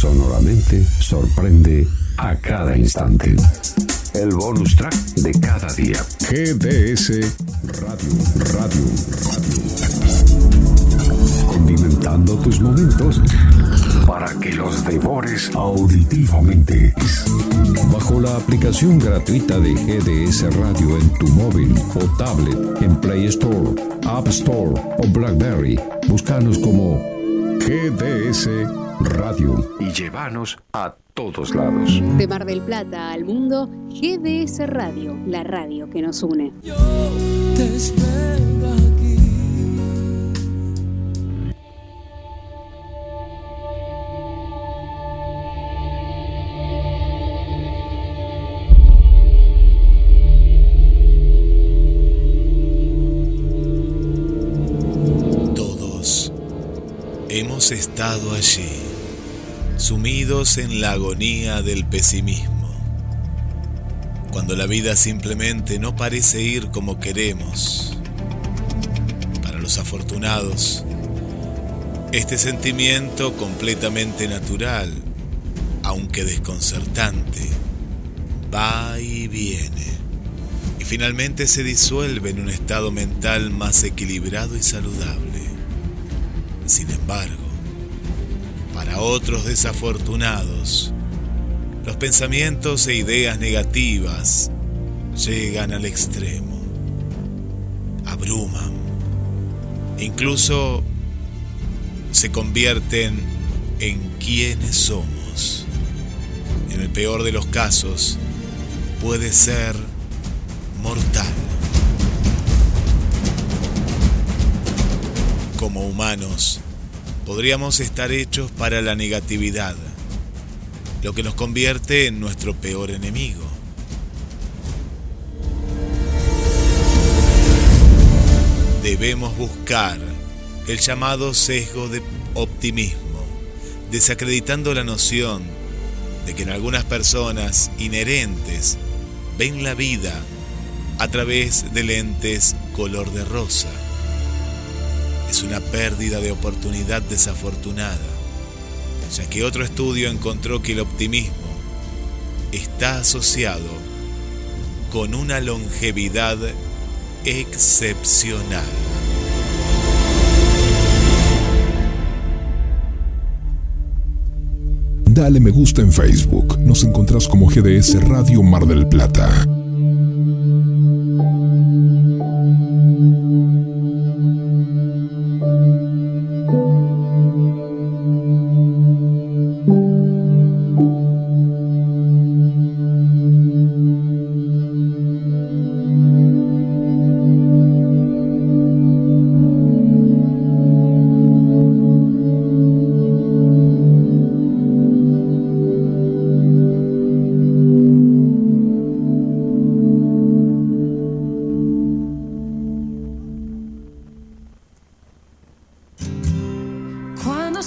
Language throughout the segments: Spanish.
sonoramente sorprende a cada instante. El bonus track de cada día. GDS Radio, Radio, Radio. Condimentando tus momentos para que los devores auditivamente. Bajo la aplicación gratuita de GDS Radio en tu móvil o tablet, en Play Store, App Store o Blackberry, búscanos como GDS Radio y llévanos a todos lados. De Mar del Plata al mundo, GDS Radio, la radio que nos une. Yo te Hemos estado allí, sumidos en la agonía del pesimismo, cuando la vida simplemente no parece ir como queremos. Para los afortunados, este sentimiento completamente natural, aunque desconcertante, va y viene, y finalmente se disuelve en un estado mental más equilibrado y saludable. Sin embargo, para otros desafortunados, los pensamientos e ideas negativas llegan al extremo, abruman, incluso se convierten en quienes somos. En el peor de los casos, puede ser mortal. como humanos, podríamos estar hechos para la negatividad, lo que nos convierte en nuestro peor enemigo. Debemos buscar el llamado sesgo de optimismo, desacreditando la noción de que en algunas personas inherentes ven la vida a través de lentes color de rosa es una pérdida de oportunidad desafortunada, ya que otro estudio encontró que el optimismo está asociado con una longevidad excepcional. Dale me gusta en Facebook. Nos encontrás como GDS Radio Mar del Plata.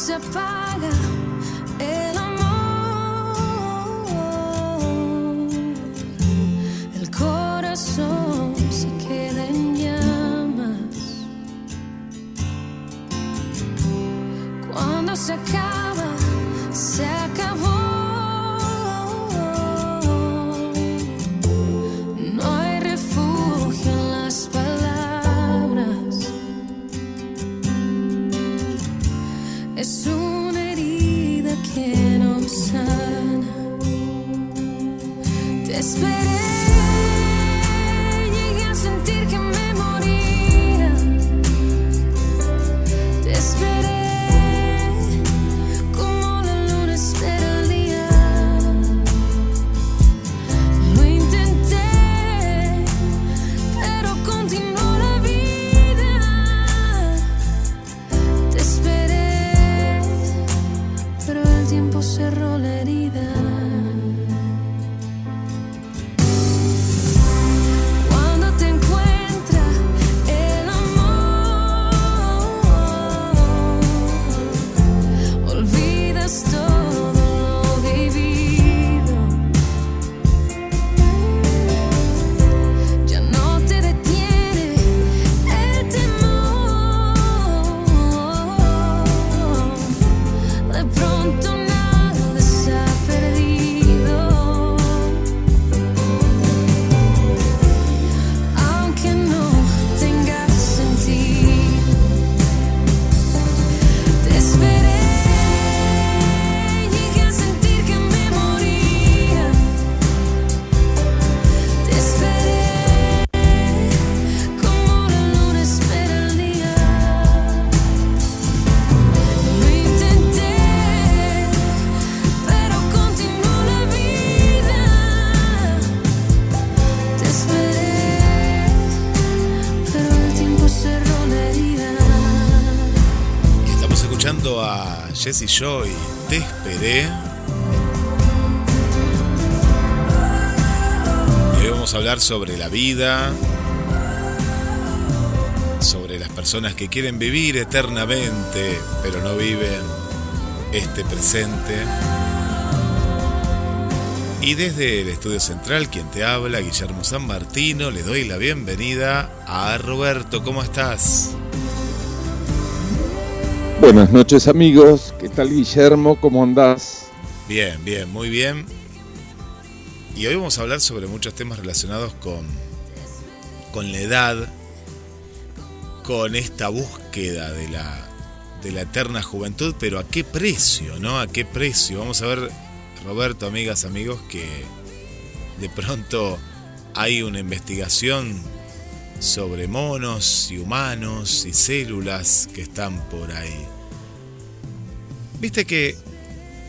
se apaga. Jesse Joy, Te esperé. Y hoy vamos a hablar sobre la vida, sobre las personas que quieren vivir eternamente, pero no viven este presente. Y desde el estudio central, quien te habla, Guillermo San Martino, le doy la bienvenida a Roberto. ¿Cómo estás? Buenas noches amigos, ¿qué tal Guillermo? ¿Cómo andás? Bien, bien, muy bien. Y hoy vamos a hablar sobre muchos temas relacionados con, con la edad, con esta búsqueda de la, de la eterna juventud, pero a qué precio, ¿no? ¿A qué precio? Vamos a ver, Roberto, amigas, amigos, que de pronto hay una investigación sobre monos y humanos y células que están por ahí. Viste que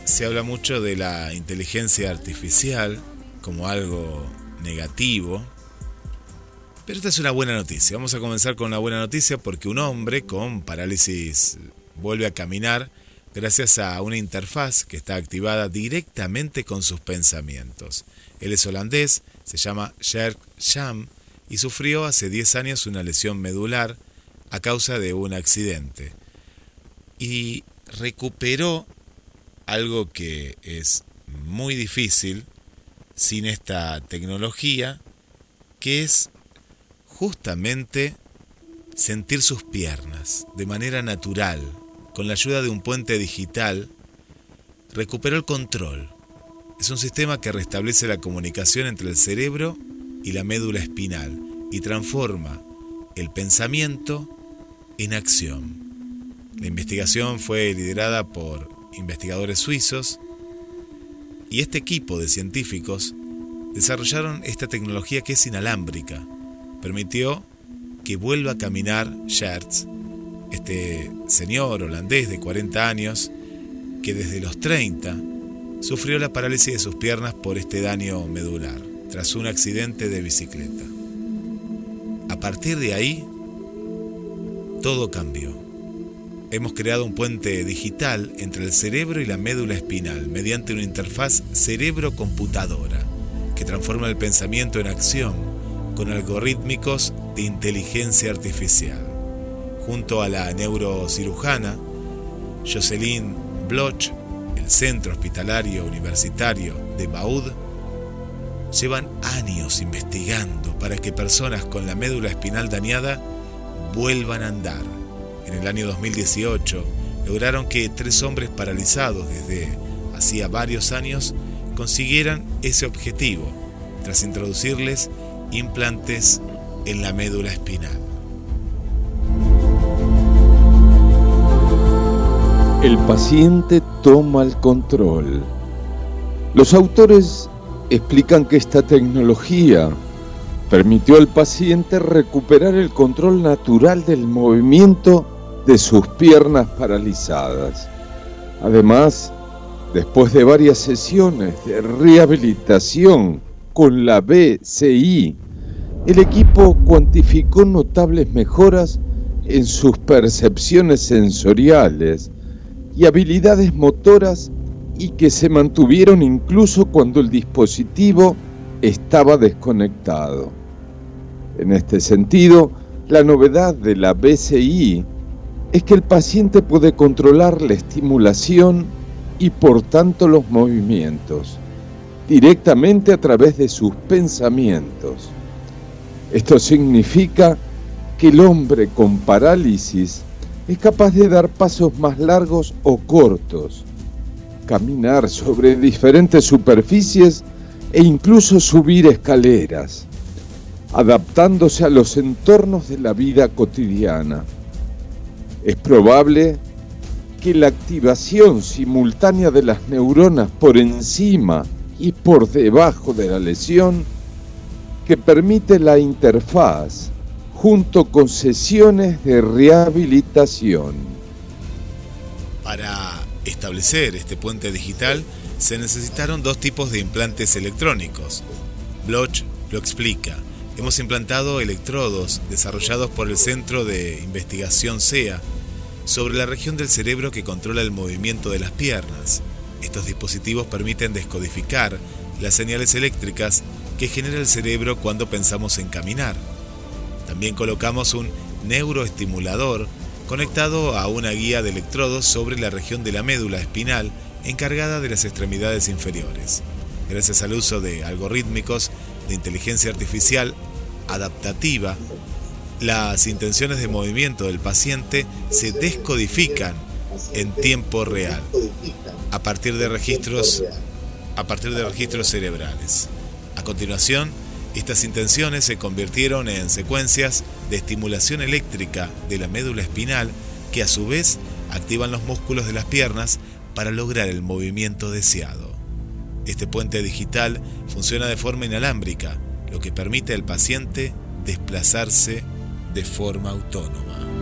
se habla mucho de la inteligencia artificial como algo negativo, pero esta es una buena noticia. Vamos a comenzar con una buena noticia porque un hombre con parálisis vuelve a caminar gracias a una interfaz que está activada directamente con sus pensamientos. Él es holandés, se llama Sherk Sham y sufrió hace 10 años una lesión medular a causa de un accidente. Y recuperó algo que es muy difícil sin esta tecnología, que es justamente sentir sus piernas de manera natural, con la ayuda de un puente digital, recuperó el control. Es un sistema que restablece la comunicación entre el cerebro y la médula espinal y transforma el pensamiento en acción. La investigación fue liderada por investigadores suizos y este equipo de científicos desarrollaron esta tecnología que es inalámbrica. Permitió que vuelva a caminar Schertz, este señor holandés de 40 años que desde los 30 sufrió la parálisis de sus piernas por este daño medular tras un accidente de bicicleta. A partir de ahí, todo cambió. Hemos creado un puente digital entre el cerebro y la médula espinal mediante una interfaz cerebro-computadora que transforma el pensamiento en acción con algorítmicos de inteligencia artificial. Junto a la neurocirujana Jocelyn Bloch, el Centro Hospitalario Universitario de Baud, llevan años investigando para que personas con la médula espinal dañada vuelvan a andar. En el año 2018 lograron que tres hombres paralizados desde hacía varios años consiguieran ese objetivo tras introducirles implantes en la médula espinal. El paciente toma el control. Los autores explican que esta tecnología permitió al paciente recuperar el control natural del movimiento de sus piernas paralizadas. Además, después de varias sesiones de rehabilitación con la BCI, el equipo cuantificó notables mejoras en sus percepciones sensoriales y habilidades motoras y que se mantuvieron incluso cuando el dispositivo estaba desconectado. En este sentido, la novedad de la BCI es que el paciente puede controlar la estimulación y por tanto los movimientos directamente a través de sus pensamientos. Esto significa que el hombre con parálisis es capaz de dar pasos más largos o cortos, caminar sobre diferentes superficies e incluso subir escaleras, adaptándose a los entornos de la vida cotidiana. Es probable que la activación simultánea de las neuronas por encima y por debajo de la lesión que permite la interfaz junto con sesiones de rehabilitación. Para establecer este puente digital se necesitaron dos tipos de implantes electrónicos. Bloch lo explica. Hemos implantado electrodos desarrollados por el Centro de Investigación CEA sobre la región del cerebro que controla el movimiento de las piernas. Estos dispositivos permiten descodificar las señales eléctricas que genera el cerebro cuando pensamos en caminar. También colocamos un neuroestimulador conectado a una guía de electrodos sobre la región de la médula espinal encargada de las extremidades inferiores. Gracias al uso de algorítmicos de inteligencia artificial adaptativa, las intenciones de movimiento del paciente se descodifican en tiempo real a partir de registros a partir de registros cerebrales. A continuación, estas intenciones se convirtieron en secuencias de estimulación eléctrica de la médula espinal que a su vez activan los músculos de las piernas para lograr el movimiento deseado. Este puente digital funciona de forma inalámbrica, lo que permite al paciente desplazarse de forma autónoma.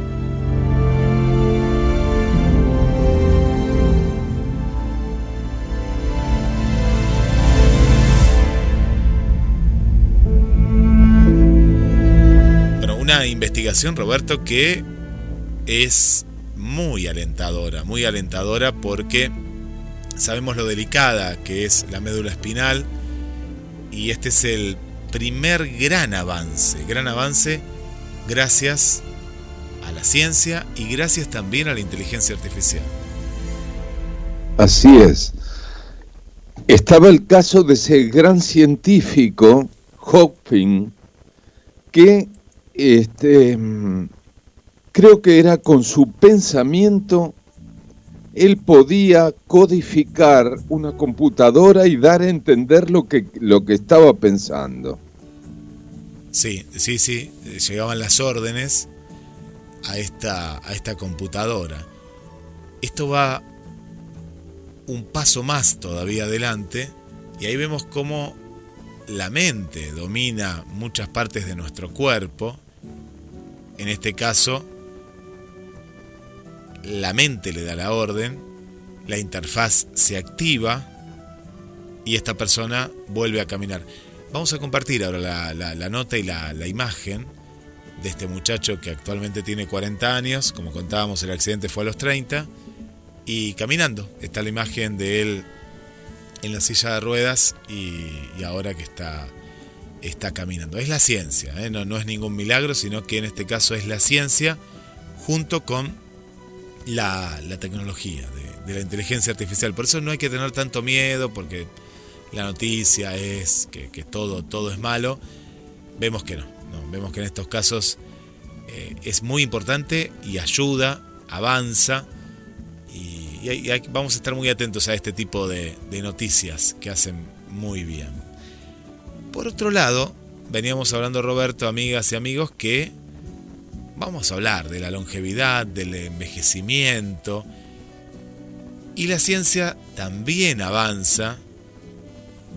Una investigación, Roberto, que es muy alentadora, muy alentadora porque sabemos lo delicada que es la médula espinal y este es el primer gran avance, gran avance gracias a la ciencia y gracias también a la inteligencia artificial. Así es. Estaba el caso de ese gran científico, Hawking, que este, creo que era con su pensamiento, él podía codificar una computadora y dar a entender lo que, lo que estaba pensando. Sí, sí, sí, llegaban las órdenes a esta, a esta computadora. Esto va un paso más todavía adelante y ahí vemos cómo la mente domina muchas partes de nuestro cuerpo. En este caso, la mente le da la orden, la interfaz se activa y esta persona vuelve a caminar. Vamos a compartir ahora la, nota y la, imagen de este muchacho que actualmente tiene 40 años, como contábamos el accidente fue a los 30, y caminando. Está la imagen de él en la silla de ruedas y, ahora que está, está caminando. Es la ciencia, ¿eh? no, no es ningún milagro, sino que en este caso es la ciencia junto con la, tecnología de, la inteligencia artificial. Por eso no hay que tener tanto miedo, porque la noticia es que, todo, todo es malo. Vemos que no, vemos que en estos casos eh, es muy importante y ayuda, avanza. Y, vamos a estar muy atentos a este tipo de noticias que hacen muy bien. Por otro lado, veníamos hablando Roberto, amigas y amigos, que vamos a hablar de la longevidad, del envejecimiento. Y la ciencia también avanza.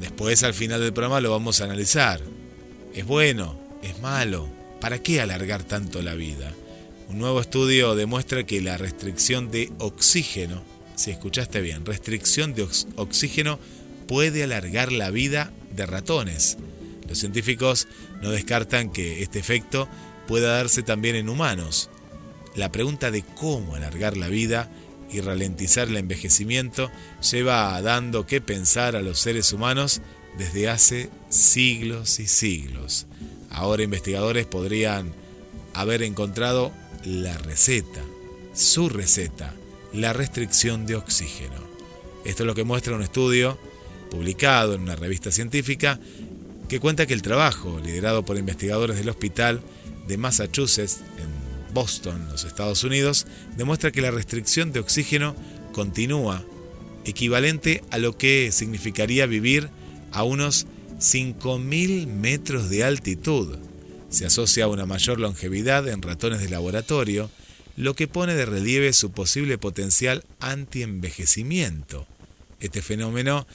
Después al final del programa lo vamos a analizar. ¿Es bueno? ¿Es malo? ¿Para qué alargar tanto la vida? Un nuevo estudio demuestra que la restricción de oxígeno, si escuchaste bien, restricción de oxígeno puede alargar la vida de ratones. Los científicos no descartan que este efecto pueda darse también en humanos. La pregunta de cómo alargar la vida y ralentizar el envejecimiento lleva dando que pensar a los seres humanos desde hace siglos y siglos. Ahora investigadores podrían haber encontrado la receta, su receta, la restricción de oxígeno. Esto es lo que muestra un estudio publicado en una revista científica que cuenta que el trabajo, liderado por investigadores del hospital de Massachusetts, en Boston, los Estados Unidos, demuestra que la restricción de oxígeno continúa, equivalente a lo que significaría vivir a unos 5.000 metros de altitud. Se asocia a una mayor longevidad en ratones de laboratorio, lo que pone de relieve su posible potencial anti-envejecimiento. Este fenómeno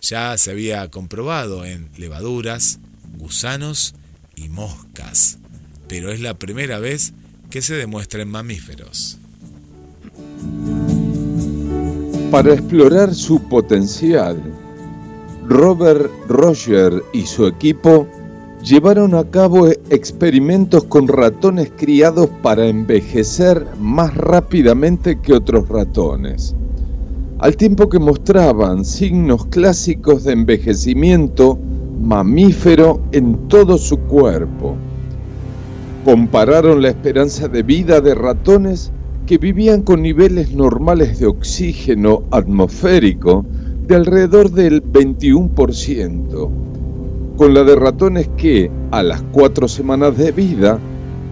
ya se había comprobado en levaduras, gusanos y moscas pero es la primera vez que se demuestra en mamíferos. Para explorar su potencial, Robert Roger y su equipo llevaron a cabo experimentos con ratones criados para envejecer más rápidamente que otros ratones, al tiempo que mostraban signos clásicos de envejecimiento mamífero en todo su cuerpo. Compararon la esperanza de vida de ratones que vivían con niveles normales de oxígeno atmosférico de alrededor del 21%, con la de ratones que, a las cuatro semanas de vida,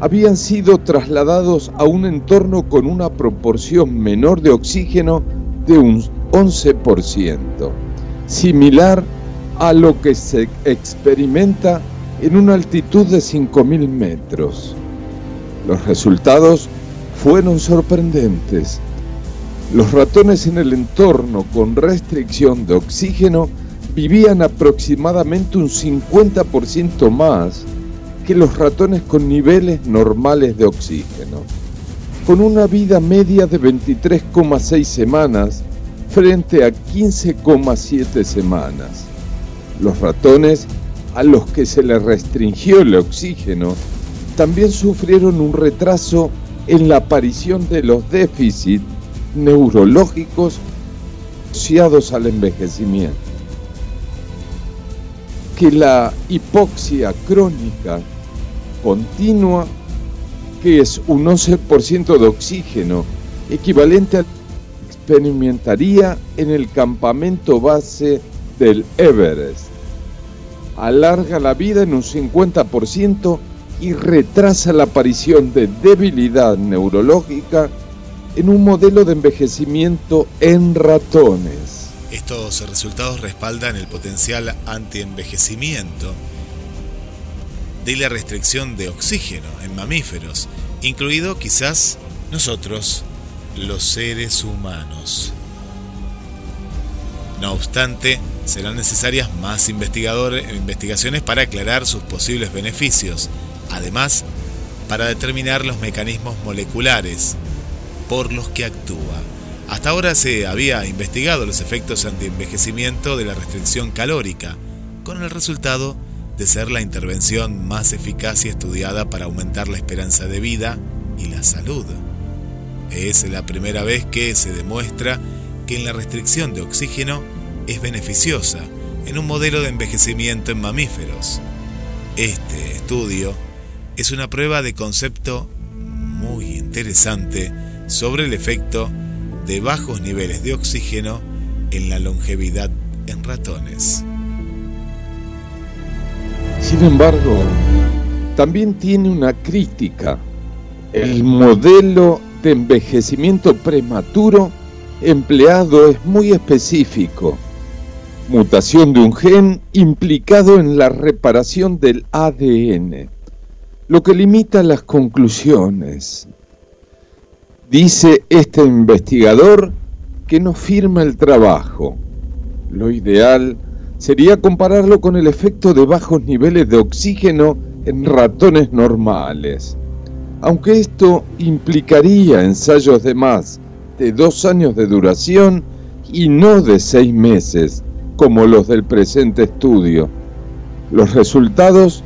habían sido trasladados a un entorno con una proporción menor de oxígeno de un 11%, similar a lo que se experimenta en una altitud de 5.000 metros. Los resultados fueron sorprendentes. Los ratones en el entorno con restricción de oxígeno vivían aproximadamente un 50% más que los ratones con niveles normales de oxígeno, con una vida media de 23,6 semanas frente a 15,7 semanas. Los ratones a los que se les restringió el oxígeno también sufrieron un retraso en la aparición de los déficits neurológicos asociados al envejecimiento. Que la hipoxia crónica continua, que es un 11% de oxígeno, equivalente a experimentaría en el campamento base del Everest. Alarga la vida en un 50% y retrasa la aparición de debilidad neurológica en un modelo de envejecimiento en ratones. Estos resultados respaldan el potencial antienvejecimiento de la restricción de oxígeno en mamíferos, incluido quizás nosotros, los seres humanos. No obstante, serán necesarias más investigaciones para aclarar sus posibles beneficios, además, para determinar los mecanismos moleculares por los que actúa. Hasta ahora se había investigado los efectos antienvejecimiento de la restricción calórica, con el resultado de ser la intervención más eficaz y estudiada para aumentar la esperanza de vida y la salud. Es la primera vez que se demuestra que la restricción de oxígeno es beneficiosa en un modelo de envejecimiento en mamíferos. Este estudio es una prueba de concepto muy interesante sobre el efecto de bajos niveles de oxígeno en la longevidad en ratones. Sin embargo, también tiene una crítica. El modelo de envejecimiento prematuro empleado es muy específico. Mutación de un gen implicado en la reparación del ADN, lo que limita las conclusiones. Dice este investigador que no firma el trabajo. Lo ideal sería compararlo con el efecto de bajos niveles de oxígeno en ratones normales. Aunque esto implicaría ensayos de más de dos años de duración y no de seis meses, como los del presente estudio. Los resultados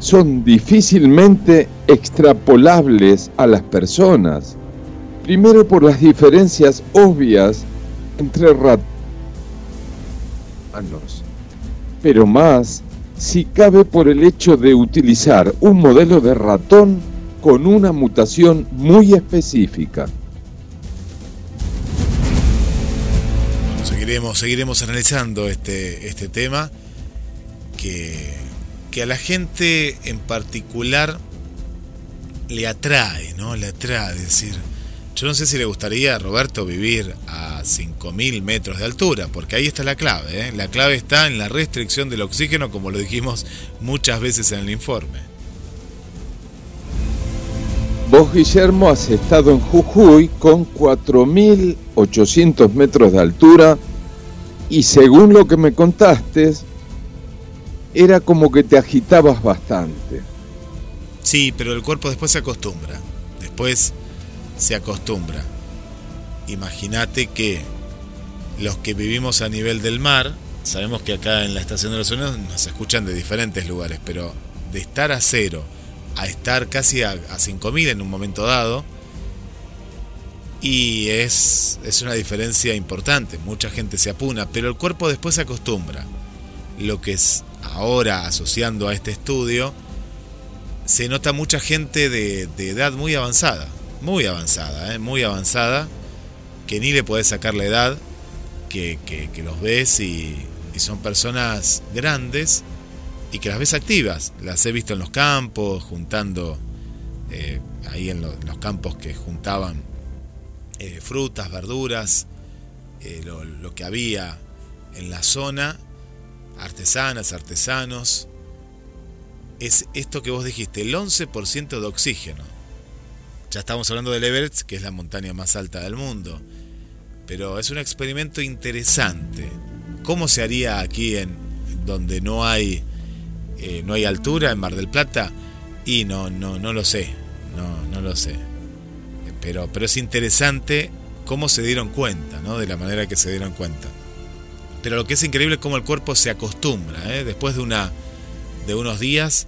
son difícilmente extrapolables a las personas Primero por las diferencias obvias entre ratones, pero más si cabe por el hecho de utilizar un modelo de ratón con una mutación muy específica. seguiremos, seguiremos analizando este, este tema que, que a la gente en particular le atrae, ¿no? Le atrae, decir, yo no sé si le gustaría a Roberto vivir a 5.000 metros de altura, porque ahí está la clave. ¿eh? La clave está en la restricción del oxígeno, como lo dijimos muchas veces en el informe. Vos, Guillermo, has estado en Jujuy con 4.800 metros de altura y según lo que me contaste, era como que te agitabas bastante. Sí, pero el cuerpo después se acostumbra. Después se acostumbra. Imagínate que los que vivimos a nivel del mar, sabemos que acá en la Estación de los Unidos nos escuchan de diferentes lugares, pero de estar a cero a estar casi a, a 5.000 en un momento dado. Y es, es una diferencia importante, mucha gente se apuna, pero el cuerpo después se acostumbra. Lo que es ahora asociando a este estudio, se nota mucha gente de, edad muy avanzada, muy avanzada, ¿eh? muy avanzada, que ni le puedes sacar la edad, que, los ves y, son personas grandes y que las ves activas. Las he visto en los campos, juntando, eh, ahí en, los campos que juntaban eh, frutas, verduras, lo, lo que había en la zona, artesanas, artesanos, es esto que vos dijiste, el 11% de oxígeno. Ya estamos hablando del Everest, que es la montaña más alta del mundo. Pero es un experimento interesante. ¿Cómo se haría aquí en donde no hay eh, no hay altura en Mar del Plata? Y no, no, no lo sé. No, no lo sé. Pero, pero es interesante cómo se dieron cuenta, ¿no? De la manera que se dieron cuenta. Pero lo que es increíble es cómo el cuerpo se acostumbra. ¿eh? Después de, una, de unos días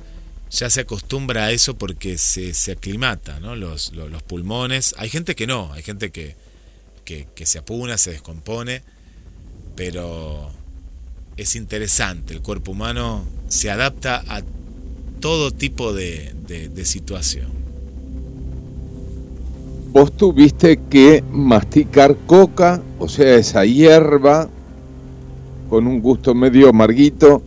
ya se acostumbra a eso porque se, se aclimata, ¿no? Los, los, pulmones. Hay gente que no, hay gente que, que, se apuna, se descompone, pero es interesante. El cuerpo humano se adapta a todo tipo de, de situación. Vos tuviste que masticar coca, o sea, esa hierba con un gusto medio amarguito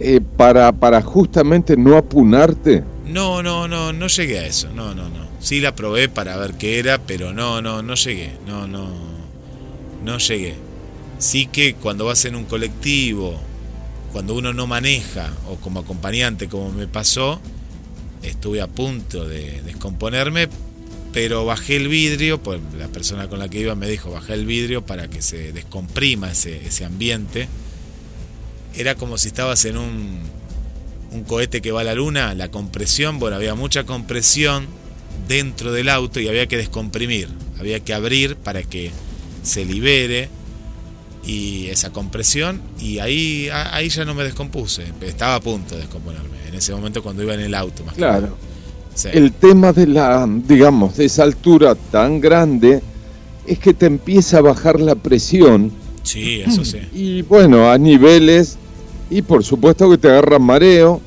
eh, para, para justamente no apunarte? No, no, no, no llegué a eso, no, no, no. Sí la probé para ver qué era, pero no, no, no llegué, no, no, no llegué. Sí que cuando vas en un colectivo, cuando uno no maneja o como acompañante, como me pasó, estuve a punto de descomponerme, pero bajé el vidrio, pues la persona con la que iba me dijo, bajé el vidrio para que se descomprima ese, ese ambiente era como si estabas en un, un cohete que va a la luna, la compresión, bueno, había mucha compresión dentro del auto y había que descomprimir, había que abrir para que se libere y esa compresión y ahí, ahí ya no me descompuse, estaba a punto de descomponerme, en ese momento cuando iba en el auto más claro. El tema de la, digamos, de esa altura tan grande es que te empieza a bajar la presión. Sí, eso sí. Y bueno, a niveles y por supuesto que te agarra mareo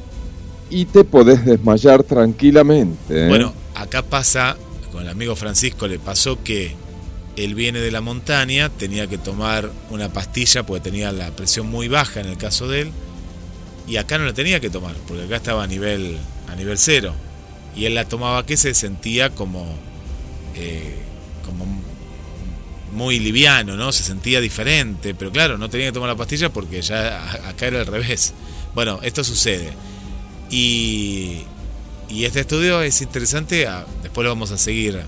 y te podés desmayar tranquilamente. ¿eh? Bueno, acá pasa, con el amigo Francisco le pasó que él viene de la montaña, tenía que tomar una pastilla porque tenía la presión muy baja en el caso de él, y acá no la tenía que tomar, porque acá estaba a nivel, a nivel cero. Y él la tomaba que se sentía como, eh, como muy liviano, ¿no? Se sentía diferente, pero claro, no tenía que tomar la pastilla porque ya acá era al revés. Bueno, esto sucede. Y, y este estudio es interesante, después lo vamos a seguir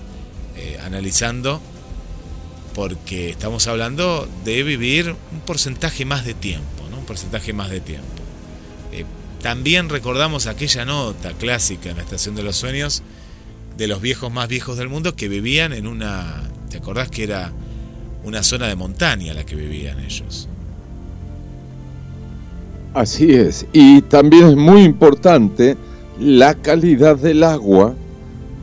eh, analizando, porque estamos hablando de vivir un porcentaje más de tiempo, ¿no? Un porcentaje más de tiempo. Eh, también recordamos aquella nota clásica en la Estación de los Sueños de los viejos más viejos del mundo que vivían en una... ¿Te acordás que era una zona de montaña la que vivían ellos. Así es, y también es muy importante la calidad del agua,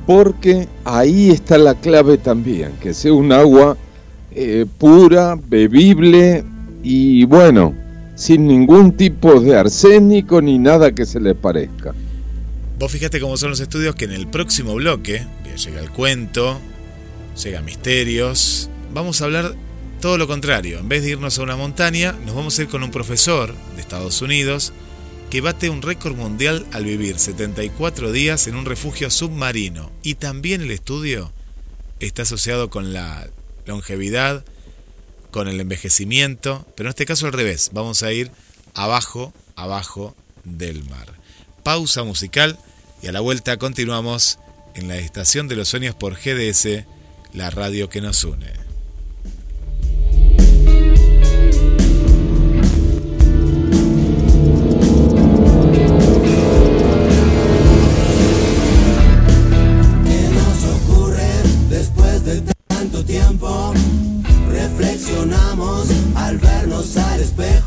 porque ahí está la clave también, que sea un agua eh, pura, bebible y bueno, sin ningún tipo de arsénico ni nada que se le parezca. Vos fíjate cómo son los estudios que en el próximo bloque, llega el cuento, llega misterios, vamos a hablar todo lo contrario. En vez de irnos a una montaña, nos vamos a ir con un profesor de Estados Unidos que bate un récord mundial al vivir 74 días en un refugio submarino. Y también el estudio está asociado con la longevidad, con el envejecimiento, pero en este caso al revés. Vamos a ir abajo, abajo del mar. Pausa musical y a la vuelta continuamos en la Estación de los Sueños por GDS, la radio que nos une. Vernos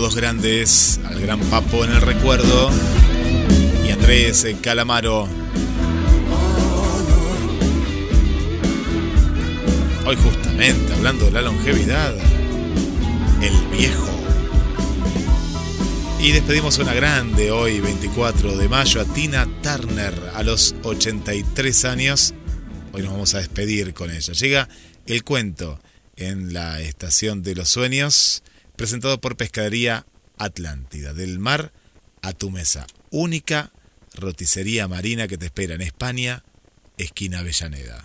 Dos grandes, al gran Papo en el recuerdo y Andrés Calamaro. Hoy justamente hablando de la longevidad, el viejo. Y despedimos una grande hoy, 24 de mayo, a Tina Turner, a los 83 años. Hoy nos vamos a despedir con ella. Llega el cuento en la Estación de los Sueños, presentado por Pescadería Atlántida, del mar a tu mesa. Única roticería marina que te espera en España, esquina Avellaneda.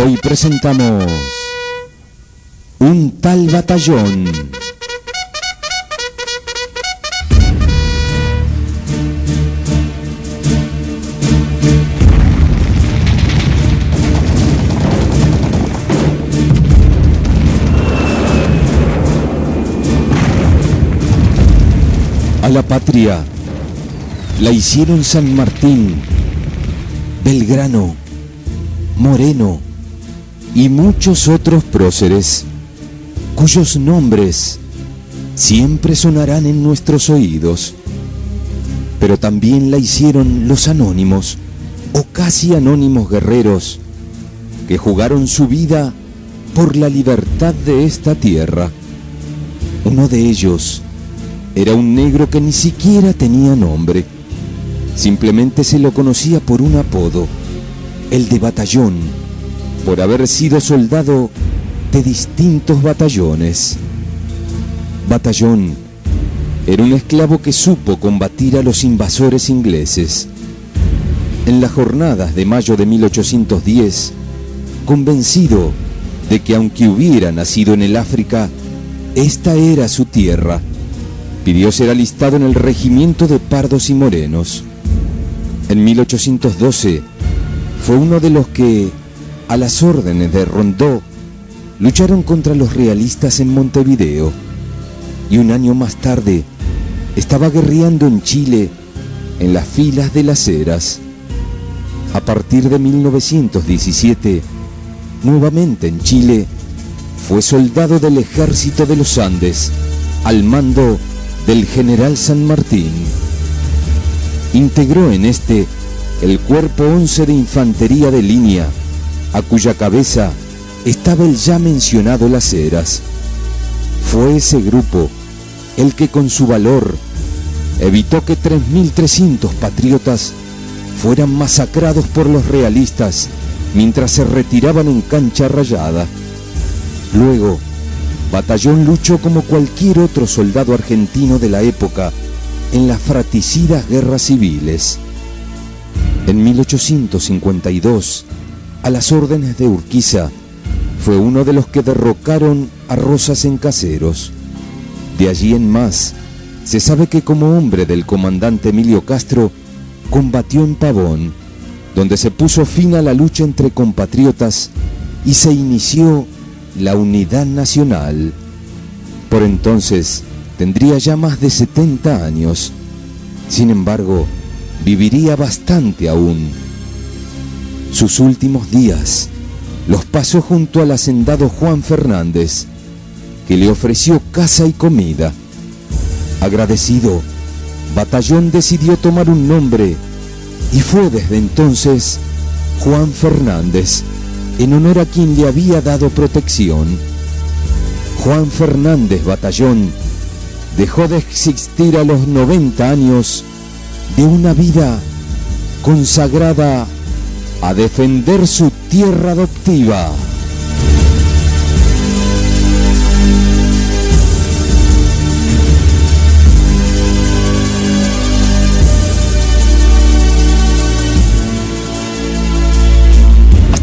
Hoy presentamos un tal batallón. A la patria la hicieron San Martín, Belgrano, Moreno y muchos otros próceres, cuyos nombres siempre sonarán en nuestros oídos. Pero también la hicieron los anónimos o casi anónimos guerreros que jugaron su vida por la libertad de esta tierra. Uno de ellos era un negro que ni siquiera tenía nombre. Simplemente se lo conocía por un apodo, el de batallón, por haber sido soldado de distintos batallones. Batallón era un esclavo que supo combatir a los invasores ingleses. En las jornadas de mayo de 1810, convencido de que aunque hubiera nacido en el África, esta era su tierra, pidió ser alistado en el regimiento de pardos y morenos. En 1812 fue uno de los que, a las órdenes de Rondó, lucharon contra los realistas en Montevideo y un año más tarde estaba guerreando en Chile en las filas de las Heras. A partir de 1917, nuevamente en Chile, fue soldado del ejército de los Andes al mando del general San Martín. Integró en este el cuerpo 11 de infantería de línea, a cuya cabeza estaba el ya mencionado Las Heras. Fue ese grupo el que con su valor evitó que 3.300 patriotas fueran masacrados por los realistas mientras se retiraban en cancha rayada. Luego, Batallón luchó como cualquier otro soldado argentino de la época en las fratricidas guerras civiles. En 1852, a las órdenes de Urquiza, fue uno de los que derrocaron a Rosas en Caseros. De allí en más, se sabe que como hombre del comandante Emilio Castro, combatió en Pavón, donde se puso fin a la lucha entre compatriotas y se inició la unidad nacional. Por entonces tendría ya más de 70 años. Sin embargo, viviría bastante aún. Sus últimos días los pasó junto al hacendado Juan Fernández, que le ofreció casa y comida. Agradecido, Batallón decidió tomar un nombre y fue desde entonces Juan Fernández, en honor a quien le había dado protección, Juan Fernández Batallón dejó de existir a los 90 años de una vida consagrada a defender su tierra adoptiva.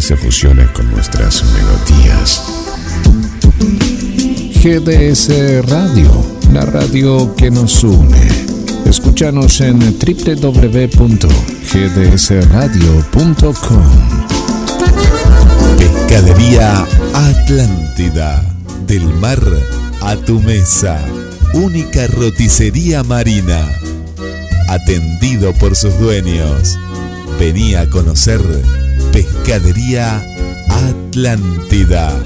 Se fusionan con nuestras melodías. GDS Radio, la radio que nos une. Escúchanos en www.gdsradio.com. Pescadería Atlántida, del mar a tu mesa. Única roticería marina. Atendido por sus dueños. Venía a conocer Pescadería Atlántida,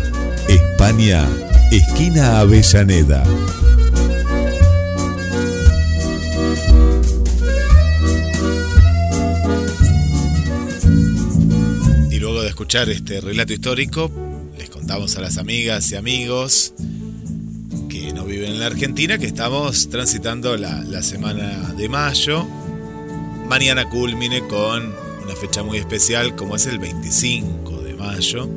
España, esquina Avellaneda. Y luego de escuchar este relato histórico, les contamos a las amigas y amigos que no viven en la Argentina que estamos transitando la, la semana de mayo. Mañana culmine con una fecha muy especial como es el 25 de mayo.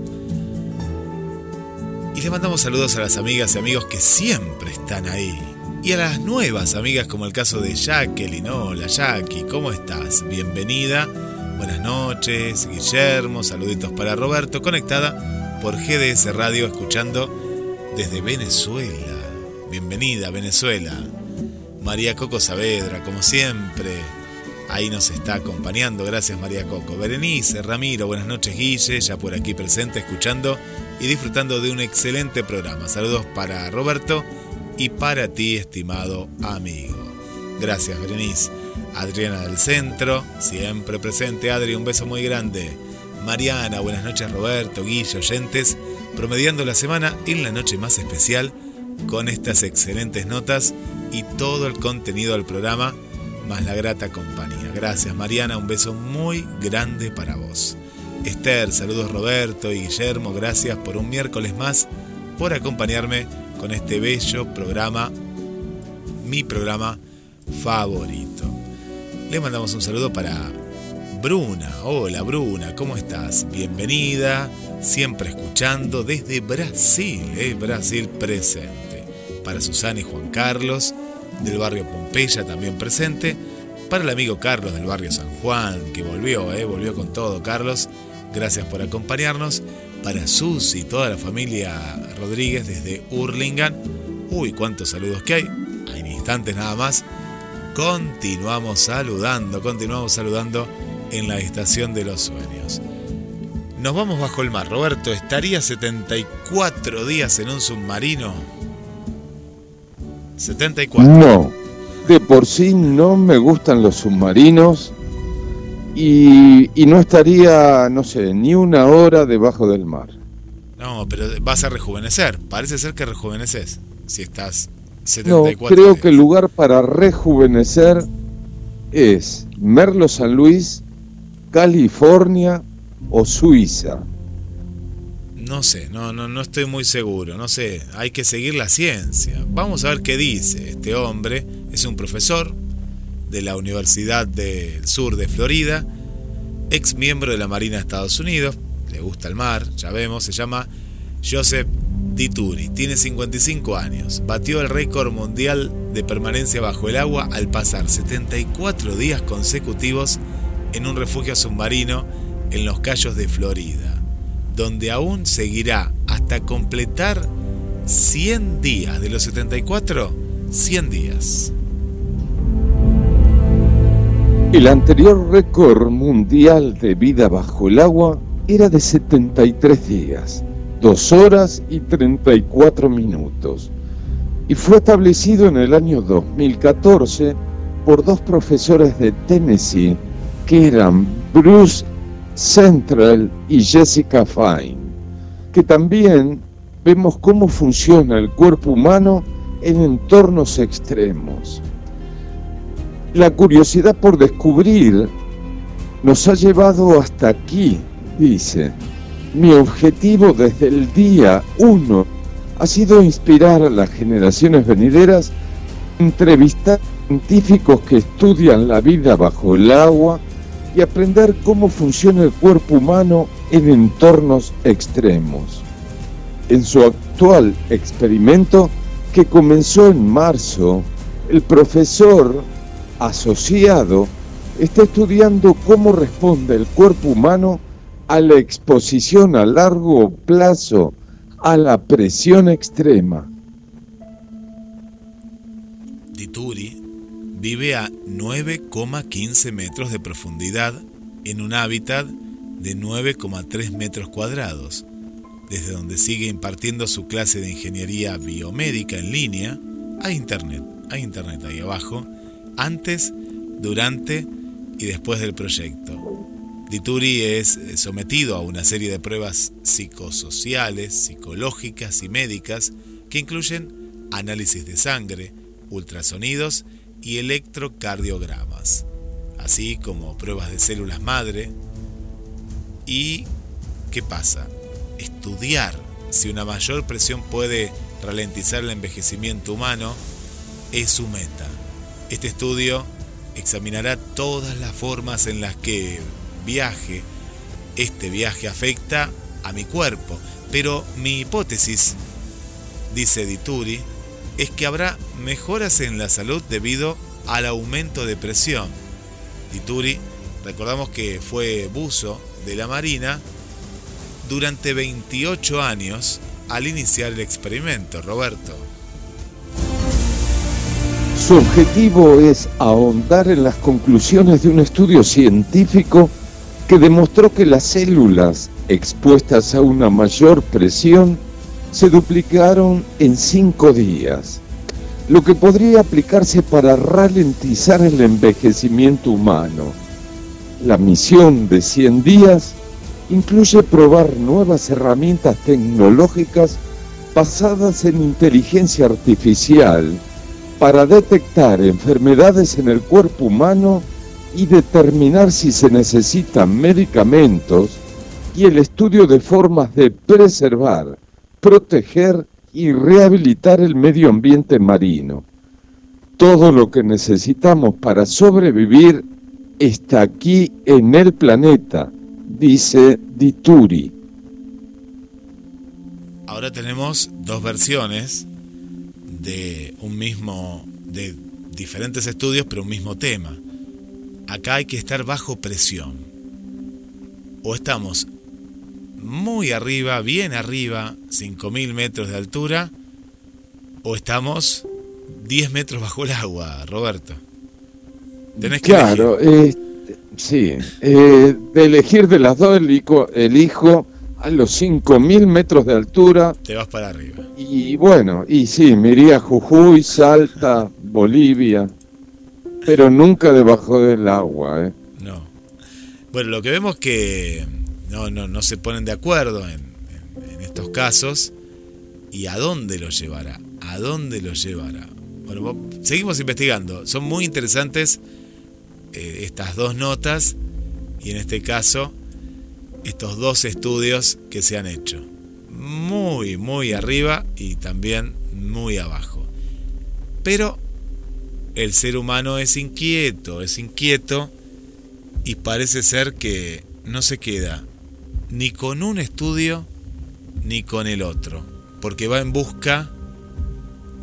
Y le mandamos saludos a las amigas y amigos que siempre están ahí. Y a las nuevas amigas como el caso de Jacqueline. Hola Jackie, ¿cómo estás? Bienvenida. Buenas noches, Guillermo, saluditos para Roberto, conectada por GDS Radio, escuchando desde Venezuela. Bienvenida, Venezuela. María Coco Saavedra, como siempre, Ahí nos está acompañando, gracias María Coco. Berenice, Ramiro, buenas noches Guille, ya por aquí presente escuchando y disfrutando de un excelente programa. Saludos para Roberto y para ti, estimado amigo. Gracias Berenice. Adriana del Centro, siempre presente Adri, un beso muy grande. Mariana, buenas noches Roberto, Guille, oyentes, promediando la semana en la noche más especial con estas excelentes notas y todo el contenido del programa más la grata compañía. Gracias Mariana, un beso muy grande para vos. Esther, saludos Roberto y Guillermo, gracias por un miércoles más, por acompañarme con este bello programa, mi programa favorito. Le mandamos un saludo para Bruna. Hola Bruna, ¿cómo estás? Bienvenida, siempre escuchando desde Brasil, ¿eh? Brasil presente. Para Susana y Juan Carlos, del barrio Pompeya también presente, para el amigo Carlos del barrio San Juan, que volvió, ¿eh? volvió con todo, Carlos, gracias por acompañarnos, para Sus y toda la familia Rodríguez desde Urlingan, uy, cuántos saludos que hay, en instantes nada más, continuamos saludando, continuamos saludando en la estación de los sueños. Nos vamos bajo el mar. Roberto, ¿estaría 74 días en un submarino? 74. No, de por sí no me gustan los submarinos y, no estaría, no sé, ni una hora debajo del mar. No, pero vas a rejuvenecer. Parece ser que rejuveneces si estás 74 No, creo que el lugar para rejuvenecer es Merlo San Luis, California o Suiza? No sé, no, no, no estoy muy seguro, no sé, hay que seguir la ciencia. Vamos a ver qué dice. Este hombre es un profesor de la Universidad del Sur de Florida, ex miembro de la Marina de Estados Unidos, le gusta el mar, ya vemos, se llama Joseph Dituri, tiene 55 años, batió el récord mundial de permanencia bajo el agua al pasar 74 días consecutivos en un refugio submarino en los Cayos de Florida, donde aún seguirá hasta completar 100 días de los 74, 100 días. El anterior récord mundial de vida bajo el agua era de 73 días, 2 horas y 34 minutos, y fue establecido en el año 2014 por dos profesores de Tennessee que eran Bruce Central y Jessica Fine, que también vemos cómo funciona el cuerpo humano en entornos extremos. La curiosidad por descubrir nos ha llevado hasta aquí, dice. Mi objetivo desde el día uno ha sido inspirar a las generaciones venideras, entrevistar científicos que estudian la vida bajo el agua, y aprender cómo funciona el cuerpo humano en entornos extremos. En su actual experimento, que comenzó en marzo, el profesor asociado está estudiando cómo responde el cuerpo humano a la exposición a largo plazo a la presión extrema. Dituri vive a 9,15 metros de profundidad en un hábitat de 9,3 metros cuadrados, desde donde sigue impartiendo su clase de ingeniería biomédica en línea a internet, a internet ahí abajo, antes, durante y después del proyecto. Dituri es sometido a una serie de pruebas psicosociales, psicológicas y médicas que incluyen análisis de sangre, ultrasonidos y electrocardiogramas, así como pruebas de células madre. ¿Y qué pasa? Estudiar si una mayor presión puede ralentizar el envejecimiento humano es su meta. Este estudio examinará todas las formas en las que viaje, este viaje afecta a mi cuerpo, pero mi hipótesis, dice Dituri, es que habrá mejoras en la salud debido al aumento de presión. Dituri, recordamos que fue buzo de la Marina durante 28 años al iniciar el experimento, Roberto. Su objetivo es ahondar en las conclusiones de un estudio científico que demostró que las células expuestas a una mayor presión se duplicaron en cinco días, lo que podría aplicarse para ralentizar el envejecimiento humano. La misión de 100 días incluye probar nuevas herramientas tecnológicas basadas en inteligencia artificial para detectar enfermedades en el cuerpo humano y determinar si se necesitan medicamentos y el estudio de formas de preservar proteger y rehabilitar el medio ambiente marino. Todo lo que necesitamos para sobrevivir está aquí en el planeta, dice Dituri. Ahora tenemos dos versiones de un mismo, de diferentes estudios, pero un mismo tema. Acá hay que estar bajo presión. O estamos muy arriba, bien arriba, 5.000 metros de altura, o estamos 10 metros bajo el agua, Roberto. Tenés que claro, eh, sí. Eh, de elegir de las dos, elijo, elijo a los 5.000 metros de altura. Te vas para arriba. Y bueno, y sí, me iría a Jujuy, Salta, Bolivia, pero nunca debajo del agua. ¿eh? No. Bueno, lo que vemos que no, no, no se ponen de acuerdo en, estos casos. ¿Y a dónde lo llevará? ¿A dónde lo llevará? Bueno, seguimos investigando. Son muy interesantes eh, estas dos notas y en este caso estos dos estudios que se han hecho. Muy, muy arriba y también muy abajo. Pero el ser humano es inquieto, es inquieto y parece ser que no se queda ni con un estudio ni con el otro, porque va en busca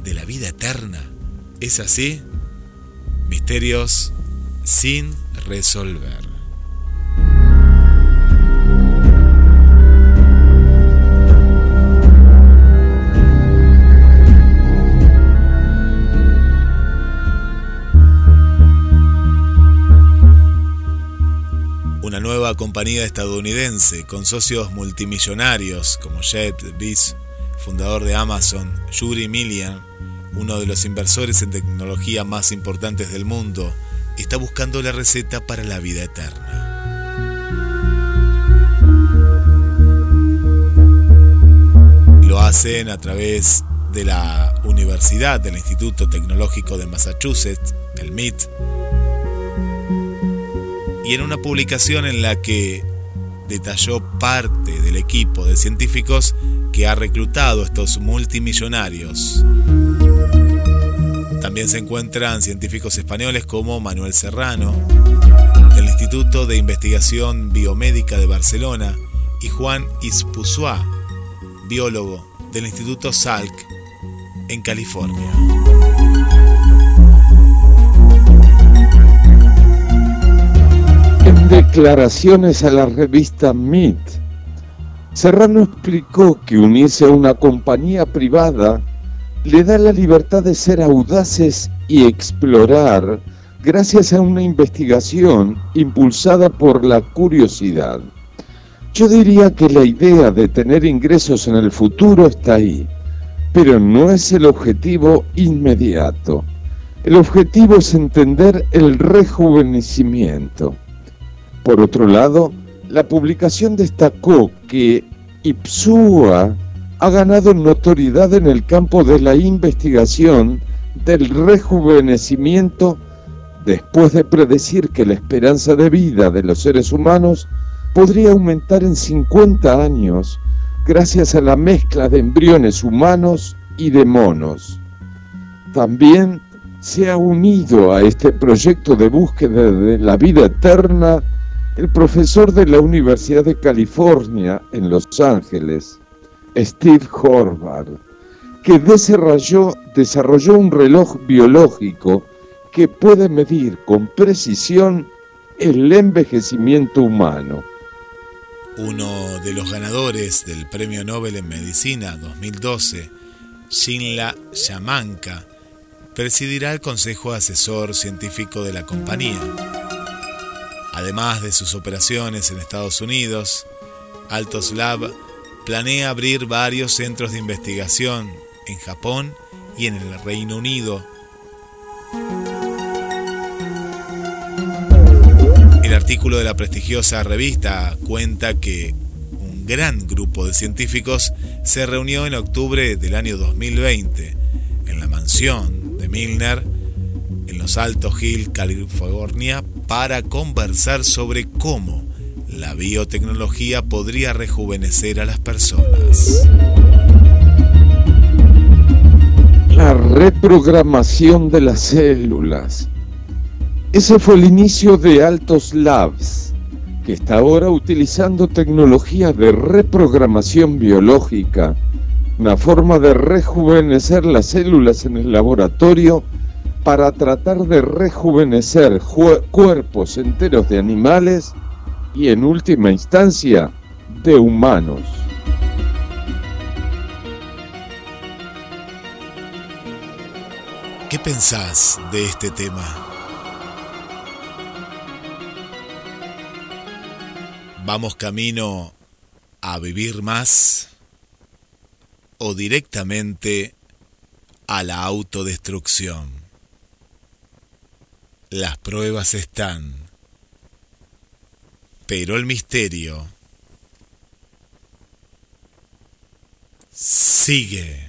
de la vida eterna. ¿Es así? Misterios sin resolver. Nueva compañía estadounidense con socios multimillonarios como Jet Bezos, fundador de Amazon, Yuri Millian, uno de los inversores en tecnología más importantes del mundo, está buscando la receta para la vida eterna. Lo hacen a través de la Universidad del Instituto Tecnológico de Massachusetts, el MIT, y en una publicación en la que detalló parte del equipo de científicos que ha reclutado estos multimillonarios. También se encuentran científicos españoles como Manuel Serrano, del Instituto de Investigación Biomédica de Barcelona, y Juan Ispuzua, biólogo del Instituto Salk en California. Declaraciones a la revista MIT, Serrano explicó que unirse a una compañía privada le da la libertad de ser audaces y explorar gracias a una investigación impulsada por la curiosidad. Yo diría que la idea de tener ingresos en el futuro está ahí, pero no es el objetivo inmediato. El objetivo es entender el rejuvenecimiento. Por otro lado, la publicación destacó que Ipsua ha ganado notoriedad en el campo de la investigación del rejuvenecimiento después de predecir que la esperanza de vida de los seres humanos podría aumentar en 50 años gracias a la mezcla de embriones humanos y de monos. También se ha unido a este proyecto de búsqueda de la vida eterna el profesor de la Universidad de California en Los Ángeles, Steve Horvath, que desarrolló, un reloj biológico que puede medir con precisión el envejecimiento humano. Uno de los ganadores del Premio Nobel en Medicina 2012, Shinla Yamanka, presidirá el Consejo Asesor Científico de la compañía. Además de sus operaciones en Estados Unidos, Altos Lab planea abrir varios centros de investigación en Japón y en el Reino Unido. El artículo de la prestigiosa revista cuenta que un gran grupo de científicos se reunió en octubre del año 2020 en la mansión de Milner los Altos Hills, California, para conversar sobre cómo la biotecnología podría rejuvenecer a las personas. La reprogramación de las células. Ese fue el inicio de Altos Labs, que está ahora utilizando tecnología de reprogramación biológica, una forma de rejuvenecer las células en el laboratorio para tratar de rejuvenecer cuerpos enteros de animales y en última instancia de humanos. ¿Qué pensás de este tema? ¿Vamos camino a vivir más o directamente a la autodestrucción? Las pruebas están, pero el misterio sigue.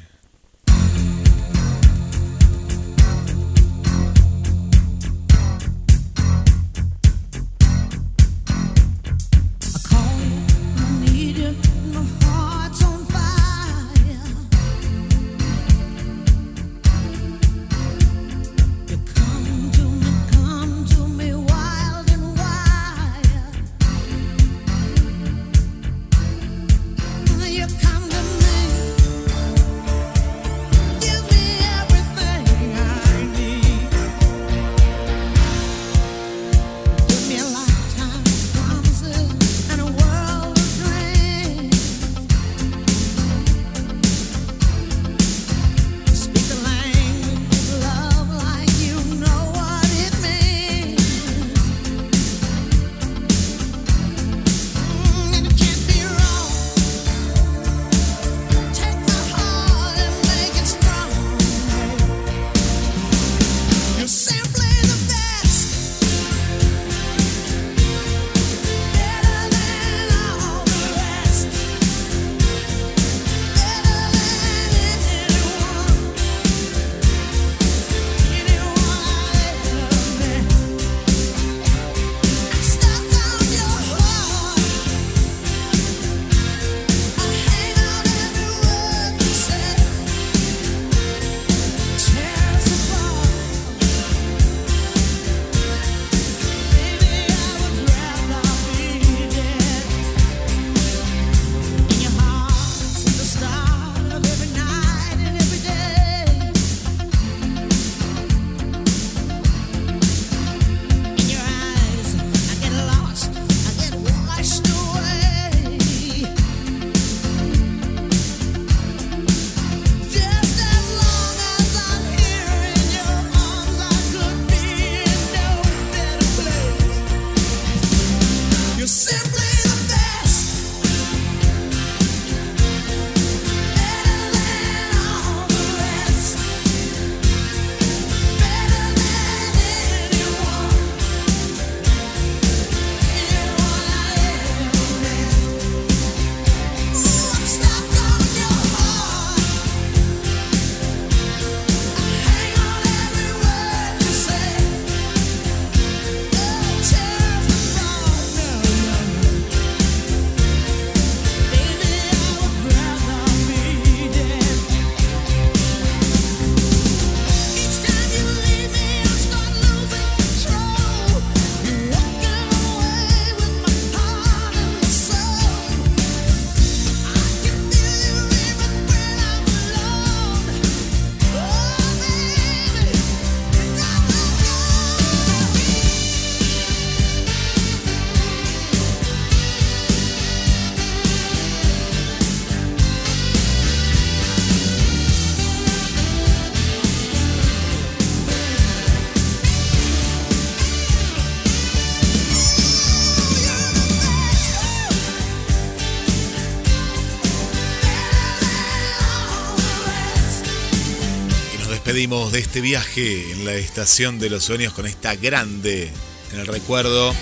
De este viaje en la estación de los sueños con esta grande en el recuerdo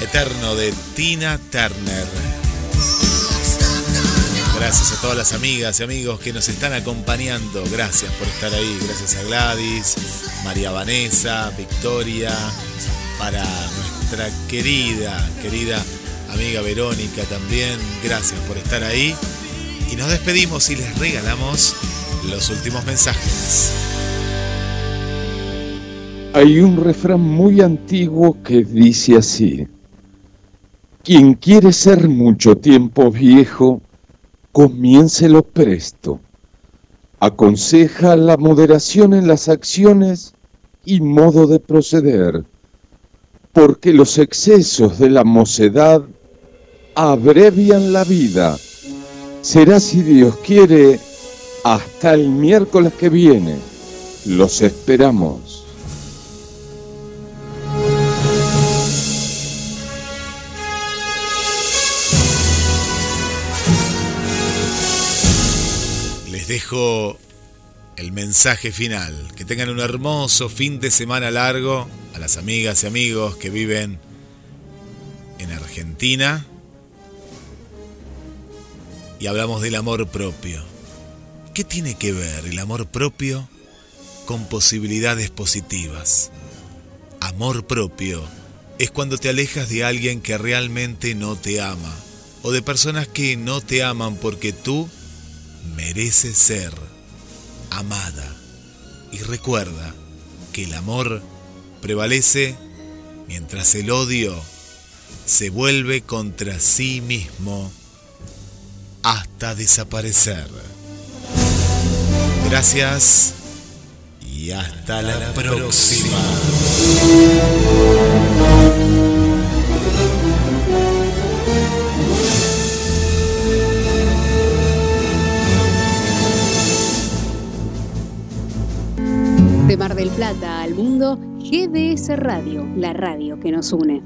eterno de Tina Turner. Gracias a todas las amigas y amigos que nos están acompañando. Gracias por estar ahí. Gracias a Gladys, María Vanessa, Victoria, para nuestra querida, querida amiga Verónica también. Gracias por estar ahí. Y nos despedimos y les regalamos los últimos mensajes. Hay un refrán muy antiguo que dice así, quien quiere ser mucho tiempo viejo, comiéncelo presto. Aconseja la moderación en las acciones y modo de proceder, porque los excesos de la mocedad abrevian la vida. Será, si Dios quiere, hasta el miércoles que viene. Los esperamos. Les dejo el mensaje final. Que tengan un hermoso fin de semana largo a las amigas y amigos que viven en Argentina. Y hablamos del amor propio. ¿Qué tiene que ver el amor propio con posibilidades positivas? Amor propio es cuando te alejas de alguien que realmente no te ama o de personas que no te aman porque tú mereces ser amada. Y recuerda que el amor prevalece mientras el odio se vuelve contra sí mismo hasta desaparecer. Gracias y hasta, la, próxima. De Mar del Plata al mundo, GDS Radio, la radio que nos une.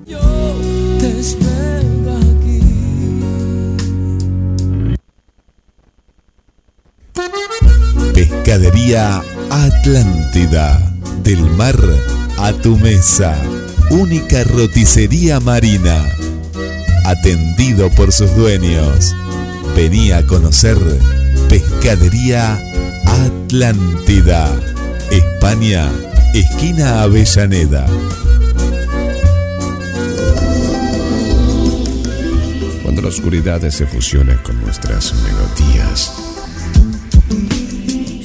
Pescadería Atlántida. Del mar a tu mesa. Única roticería marina. Atendido por sus dueños. Venía a conocer Pescadería Atlántida. España, esquina Avellaneda. Cuando la oscuridad se fusiona con nuestras melodías.